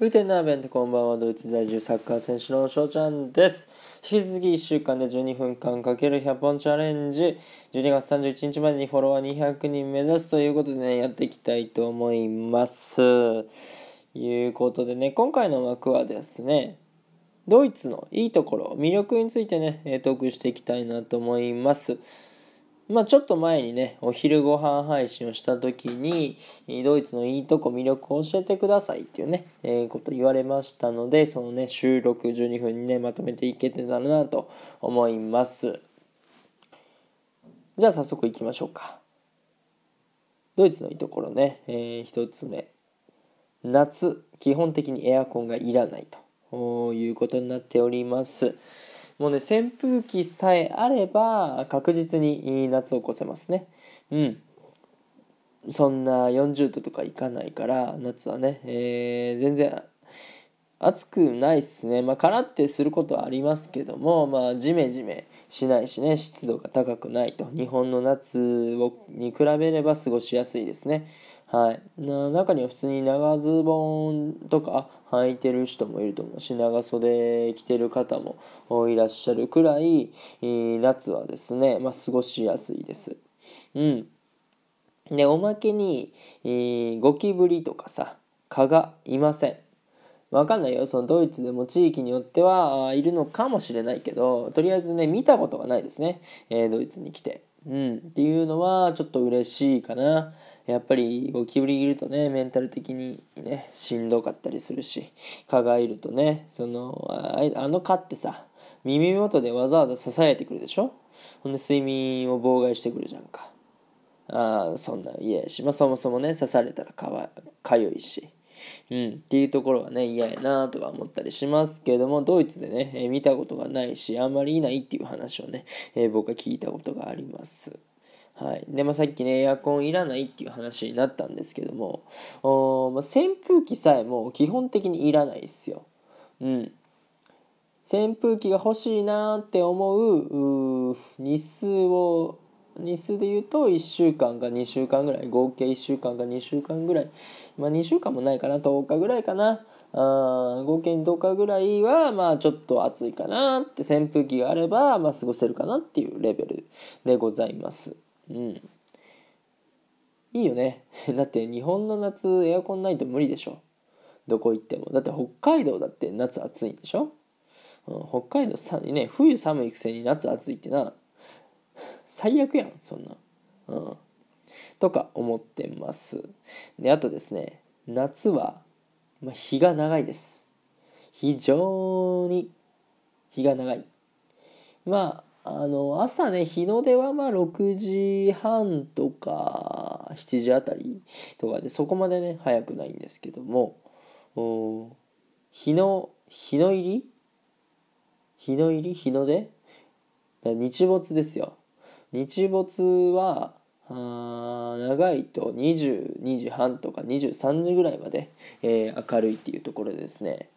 ウテナーベントこんばんはドイツ在住サッカー選手の翔ちゃんです。引き続き1週間で12分間かける100本チャレンジ。12月31日までにフォロワー200人目指すということでねやっていきたいと思います。いうことでね今回の枠はですねドイツのいいところ魅力についてねトークしていきたいなと思います。まあ、ちょっと前にね、お昼ご飯配信をした時に、ドイツのいいとこ、魅力を教えてくださいっていうね、えー、こと言われましたので、そのね、収録12分にね、まとめていけてたらなと思います。じゃあ早速行きましょうか。ドイツのいいところね、えー、1つ目。夏、基本的にエアコンがいらないということになっております。もうね、扇風機さえあれば確実に夏を越せますね。うん。そんな40度とかいかないから夏はね、えー、全然暑くないっすね。まあ、カラってすることはありますけども、まあ、ジメジメしないしね、湿度が高くないと。日本の夏をに比べれば過ごしやすいですね。はい、中には普通に長ズボンとか履いてる人もいると思うし長袖着てる方もいらっしゃるくらい夏はですね、まあ、過ごしやすいです。うん、でおまけにゴキブリとかさ蚊がいません。わかんないよ。そのドイツでも地域によってはいるのかもしれないけど、とりあえずね、見たことがないですね。えー、ドイツに来て。うん。っていうのは、ちょっと嬉しいかな。やっぱりゴキブリいるとねメンタル的にねしんどかったりするし蚊がいるとねそのあの蚊ってさ耳元でわざわざ支えてくるでしょ？ほんで睡眠を妨害してくるじゃんか。あそんな嫌やし、まあ、そもそもね刺されたらかわかゆいし。うん、っていうところはね嫌やなとか思ったりしますけどもドイツでね、えー、見たことがないしあんまりいないっていう話をね、えー、僕は聞いたことがあります。はいでまあ、さっきねエアコンいらないっていう話になったんですけどもお、まあ、扇風機さえも基本的にいらないですよ。うん、扇風機が欲しいなって思う日数を日数で言うと1週間か2週間ぐらい合計1週間か2週間ぐらいまあ2週間もないかな10日ぐらいかなあ合計10日ぐらいはまあちょっと暑いかなって扇風機があればまあ過ごせるかなっていうレベルでございます。うん。いいよね。だって日本の夏エアコンないと無理でしょ。どこ行っても。だって北海道だって夏暑いんでしょ、うん、北海道さね冬寒いくせに夏暑いってな。最悪やんそんな。うん。とか思ってます。であとですね。夏は、まあ、日が長いです。非常に日が長い。まああの朝ね日の出はまあ6時半とか7時あたりとかでそこまでね早くないんですけども日の日の入り？日の入り？日の出？日没ですよ。日没はあ長いと22時半とか23時ぐらいまで、えー、明るいっていうところですね。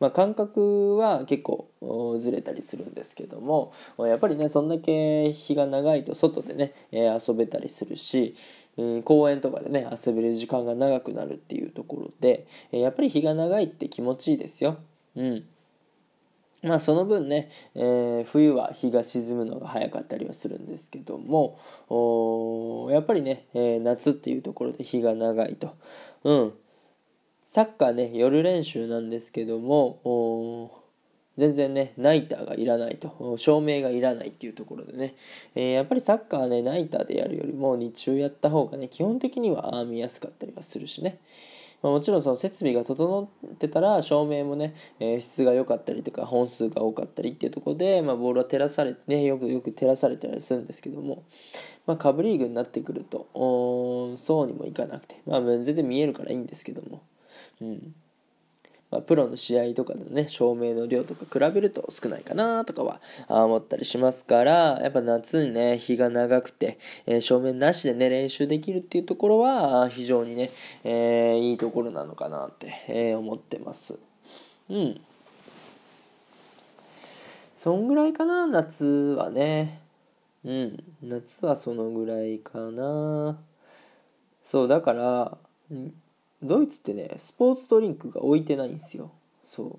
まあ、感覚は結構ずれたりするんですけどもやっぱりねそんだけ日が長いと外でね、え遊べたりするし、うん、公園とかでね遊べる時間が長くなるっていうところでやっぱり日が長いって気持ちいいですよ。うん。まあその分ね、えー、冬は日が沈むのが早かったりはするんですけどもやっぱりね、えー、夏っていうところで日が長いと、うん、サッカーね、夜練習なんですけども、全然ね、ナイターがいらないと、照明がいらないっていうところでね、えー、やっぱりサッカーはね、ナイターでやるよりも日中やった方がね、基本的には見やすかったりはするしね。ま、もちろんその設備が整ってたら照明もね、えー、質が良かったりとか本数が多かったりっていうところで、まあ、ボールは照らされてねよくよく照らされたりするんですけども、まあ、カブリーグになってくるとそうにもいかなくて、まあ、全然見えるからいいんですけどもうん。まあ、プロの試合とかのね照明の量とか比べると少ないかなとかは思ったりしますからやっぱ夏にね日が長くて、えー、照明なしでね練習できるっていうところは非常にね、えー、いいところなのかなって、えー、思ってます。うん。そんぐらいかな夏はね。うん。夏はそのぐらいかな。そうだから、うんドイツってねスポーツドリンクが置いてないんですよ。そう。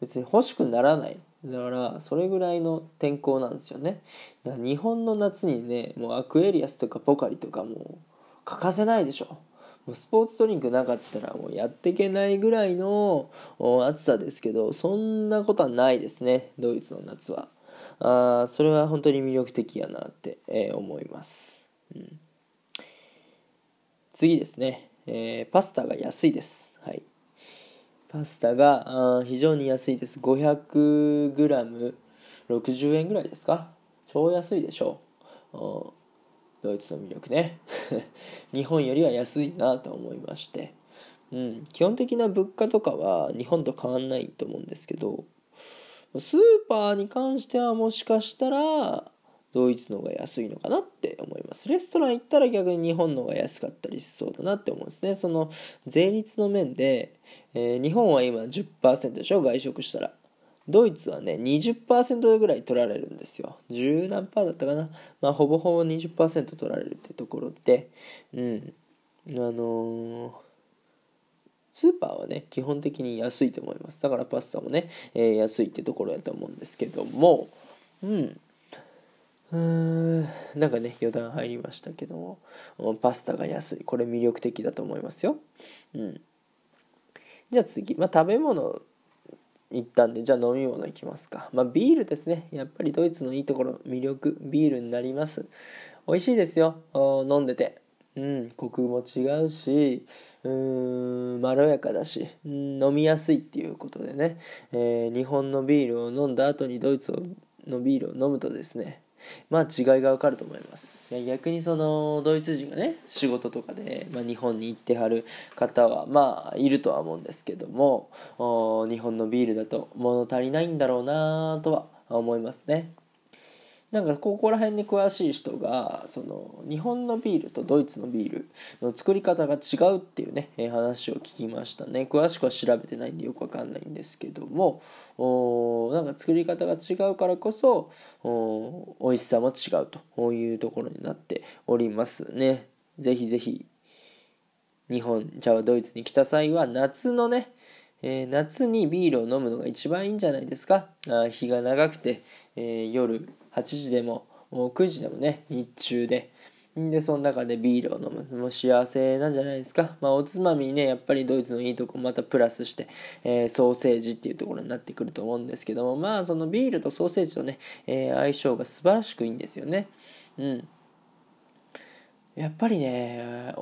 別に欲しくならない。だからそれぐらいの天候なんですよね。日本の夏にねもうアクエリアスとかポカリとかもう欠かせないでしょ。もうスポーツドリンクなかったらもうやっていけないぐらいの暑さですけどそんなことはないですね。ドイツの夏は。あそれは本当に魅力的やなって、えー、思います、うん、次ですね、えー、パスタが安いです。はい。パスタがあ非常に安いです。500g60 円ぐらいですか？超安いでしょう。ドイツの魅力ね。日本よりは安いなと思いまして、うん、基本的な物価とかは日本と変わんないと思うんですけどスーパーに関してはもしかしたらドイツの方が安いのかなって思います。レストラン行ったら逆に日本の方が安かったりしそうだなって思うんですね。その税率の面で、えー、日本は今10%でしょ？外食したら。ドイツはね20%ぐらい取られるんですよ。10何パーだったかな？まあほぼほぼ20%取られるってところで。うん。あのー、スーパーはね基本的に安いと思います。だからパスタもね、えー、安いってところだと思うんですけども。うん。うーんなんかね余談入りましたけども。パスタが安い。これ魅力的だと思いますよ。うん。じゃあ次、まあ、食べ物行ったんでじゃあ飲み物いきますか。まあビールですね。やっぱりドイツのいいところ魅力ビールになります。美味しいですよ。飲んでて。うんコクも違うしうーんまろやかだし、うん、飲みやすいっていうことでね、えー、日本のビールを飲んだ後にドイツのビールを飲むとですねまあ違いがわかると思います。逆にそのドイツ人がね仕事とかで、まあ、日本に行ってはる方はまあいるとは思うんですけども日本のビールだと物足りないんだろうなとは思いますね。なんかここら辺に詳しい人がその日本のビールとドイツのビールの作り方が違うっていうね話を聞きましたね。詳しくは調べてないんでよくわかんないんですけどもおなんか作り方が違うからこそお美味しさも違うというところになっておりますね。ぜひぜひ日本じゃあドイツに来た際は夏のねえー、夏にビールを飲むのが一番いいんじゃないですか？あ日が長くて、えー、夜8時でもも9時でもね日中で。でその中でビールを飲む。もう幸せなんじゃないですか、まあ、おつまみにねやっぱりドイツのいいとこまたプラスして、えー、ソーセージっていうところになってくると思うんですけどもまあそのビールとソーセージとね、え、相性が素晴らしくいいんですよね。うん。やっぱりね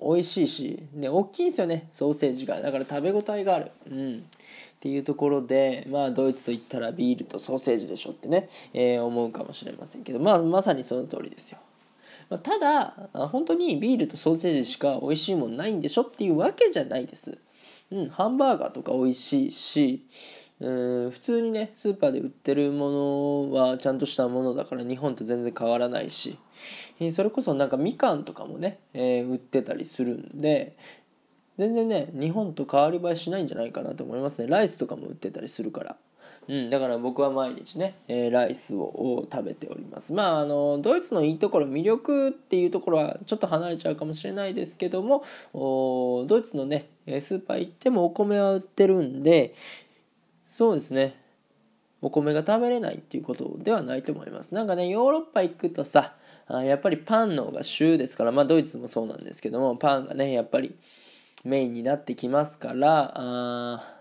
美味しいし、ね、大きいんですよねソーセージが。だから食べ応えがある。うん。っていうところで、まあ、ドイツといったらビールとソーセージでしょってね、えー、思うかもしれませんけど、まあ、まさにその通りですよ。まあ、ただ本当にビールとソーセージしか美味しいもんないんでしょっていうわけじゃないです。うん、ハンバーガーとか美味しいし、うん。普通にねスーパーで売ってるものはちゃんとしたものだから日本と全然変わらないし。それこそなんかみかんとかもね、えー、売ってたりするんで全然ね日本と変わり映えしないんじゃないかなと思いますね。ライスとかも売ってたりするから。うん、だから僕は毎日ね、えー、ライスを食べております。まああのドイツのいいところ魅力っていうところはちょっと離れちゃうかもしれないですけどもドイツのねスーパー行ってもお米は売ってるんでそうですね。お米が食べれないっていうことではないと思います。なんかねヨーロッパ行くとさやっぱりパンの方が主ですからまあドイツもそうなんですけどもパンがねやっぱりメインになってきますからあ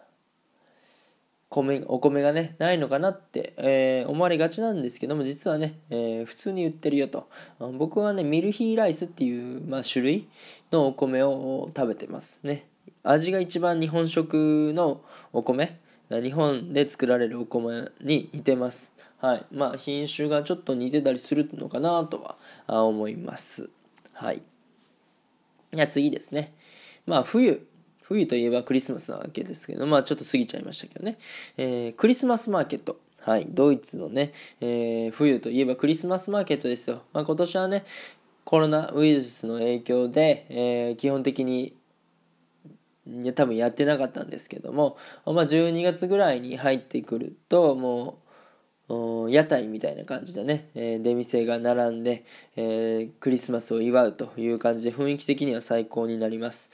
米お米がねないのかなって、えー、思われがちなんですけども実はね、えー、普通に売ってるよと。僕はねミルヒーライスっていう、まあ、種類のお米を食べてますね。味が一番日本食のお米日本で作られるお米に似てます。はいまあ品種がちょっと似てたりするのかなとは思いますはいじゃ次ですねまあ冬冬といえばクリスマスなわけですけど、まあちょっと過ぎちゃいましたけどね。えー、クリスマスマーケット。はい、ドイツのね、えー、冬といえばクリスマスマーケットですよ。まあ今年はね、コロナウイルスの影響で、えー、基本的に多分やってなかったんですけども、まあ、12月ぐらいに入ってくるともう屋台みたいな感じでね、えー、出店が並んで、えー、クリスマスを祝うという感じで雰囲気的には最高になります。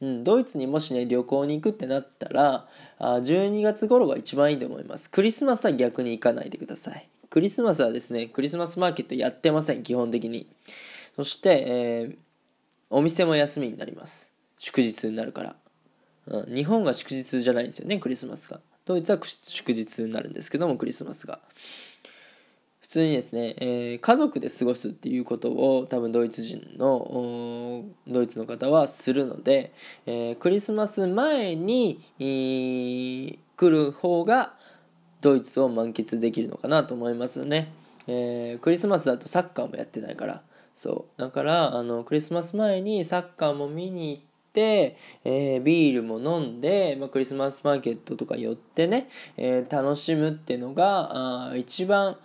うん、ドイツにもしね旅行に行くってなったらあ12月頃が一番いいと思います。クリスマスは逆に行かないでください。クリスマスはですねクリスマスマーケットやってません基本的に。そして、えー、お店も休みになります。祝日になるから、うん、日本が祝日じゃないんですよねクリスマスが。ドイツは祝日になるんですけどもクリスマスが普通にですね、えー、家族で過ごすっていうことを多分ドイツ人のドイツの方はするので、えー、クリスマス前に、来る方がドイツを満喫できるのかなと思いますね、えー、クリスマスだとサッカーもやってないから。そう。だからあのクリスマス前にサッカーも見に行って、えー、ビールも飲んで、まあ、クリスマスマーケットとか寄ってね、えー、楽しむっていうのがあ一番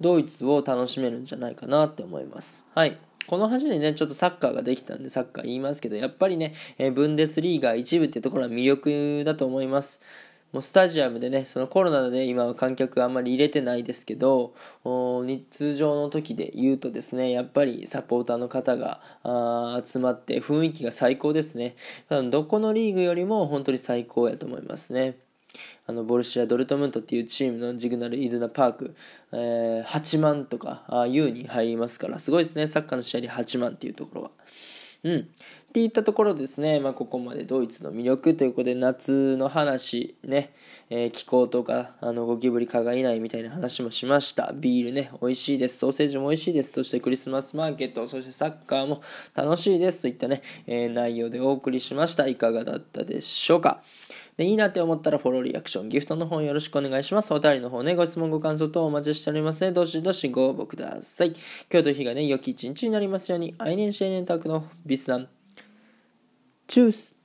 ドイツを楽しめるんじゃないかなって思います。はい。この橋でね、ちょっとサッカーができたんでサッカー言いますけど、やっぱりね、えー、ブンデスリーガ一部っていうところは魅力だと思います。もうスタジアムでね、そのコロナで今は観客あんまり入れてないですけど、通常の時で言うとですね、やっぱりサポーターの方が集まって雰囲気が最高ですね。どこのリーグよりも本当に最高やと思いますね。あのボルシア・ドルトムントっていうチームのジグナル・イドナ・パーク、えー、8万とかああいうに入りますからすごいですねサッカーの試合で8万っていうところは。うん、っていったところですね、まあ、ここまでドイツの魅力ということで夏の話ね、えー、気候とかあのゴキブリ蚊がいないみたいな話もしました。ビールね美味しいです。ソーセージも美味しいです。そしてクリスマスマーケットそしてサッカーも楽しいです。といったね、えー、内容でお送りしました。いかがだったでしょうか。で、いいなって思ったらフォロー、リアクション、ギフトの方よろしくお願いします。お便りの方ね、ご質問、ご感想等お待ちしておりますね。どしどしご応募ください。今日という日がね、良き一日になりますように、アイネンシエネンタクのビスナン。チュース